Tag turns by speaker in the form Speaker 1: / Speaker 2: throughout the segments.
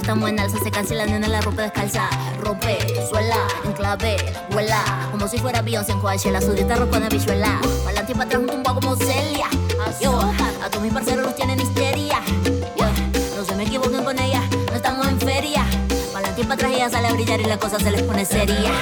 Speaker 1: Estamos en alza se cancela, nena, la ropa descalza. Rompe, suela, enclave, vuela. Como si fuera Beyoncé en Coachella, su dieta ropa de bichuela. Pa'lante y para atrás un tumbao como Celia. Yo, a todos mis parceros los tienen histeria. no se me equivoquen con ella, no estamos en feria. Pa'lante y para atrás ella sale a brillar y la cosa se les pone seria.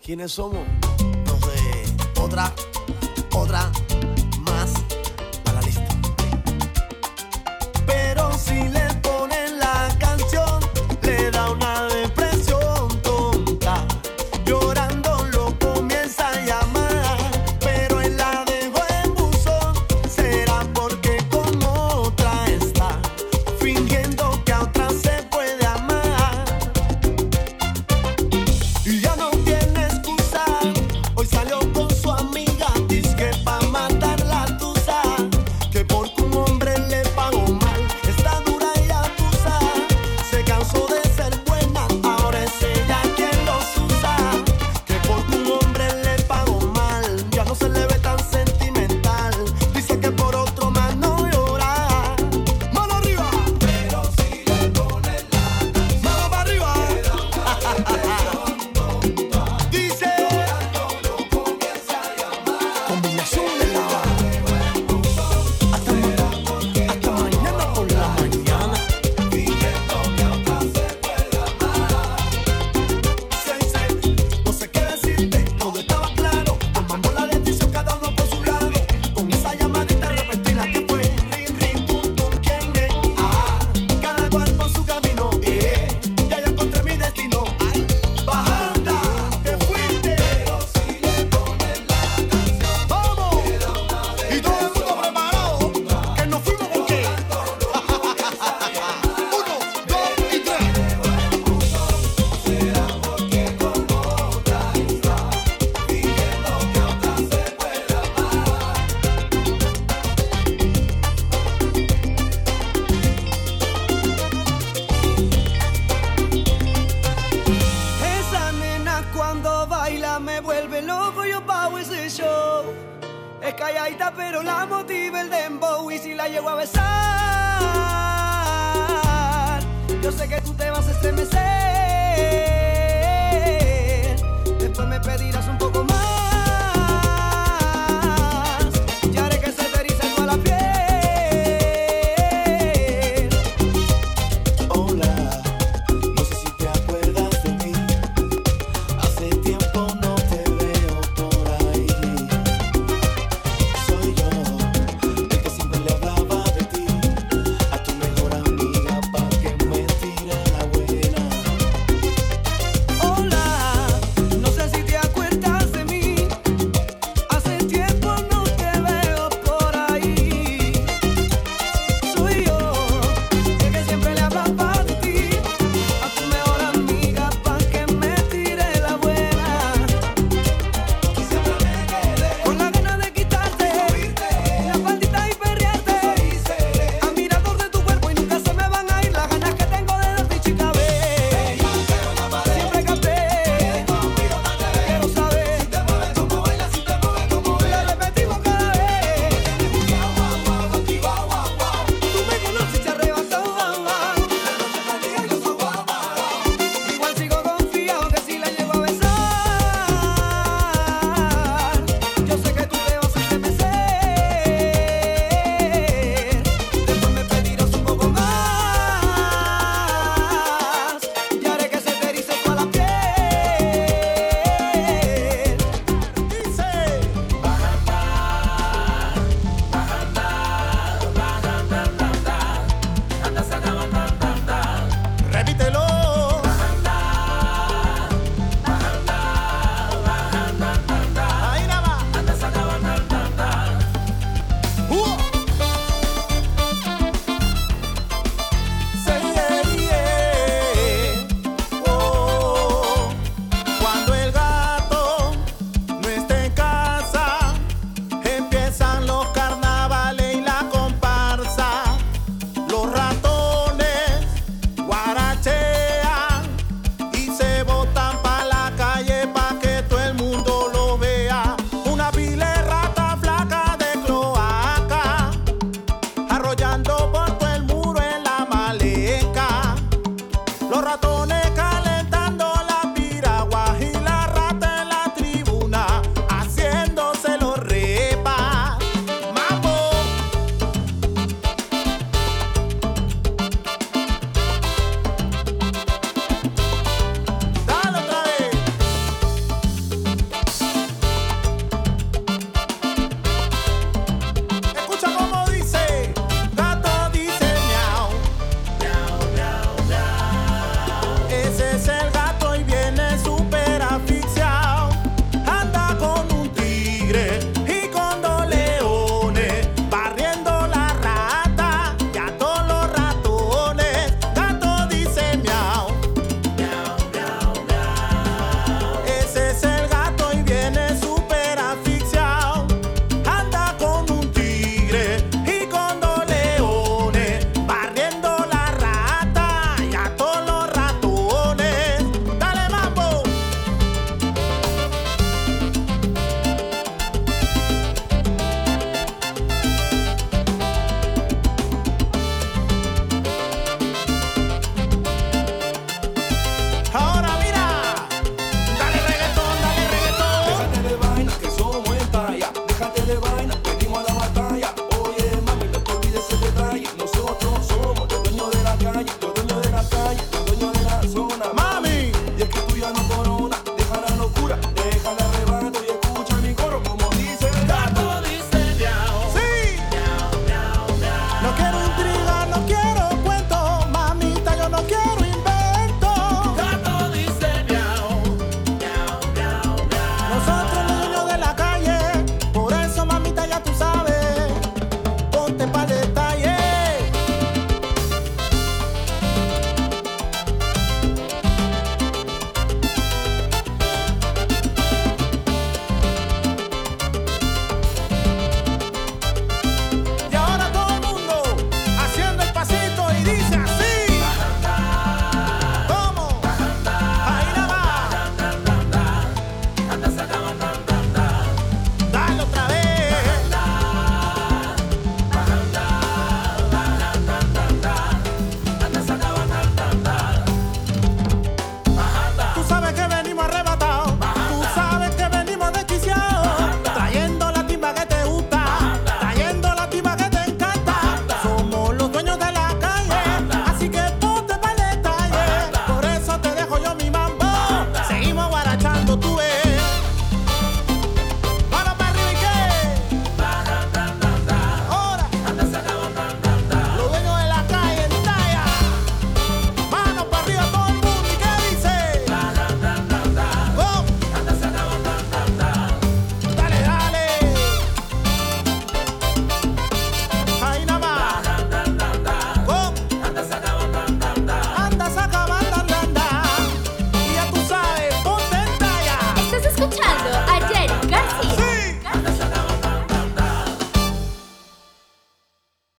Speaker 2: ¿Quiénes somos? No sé. Otra, otra
Speaker 3: rato.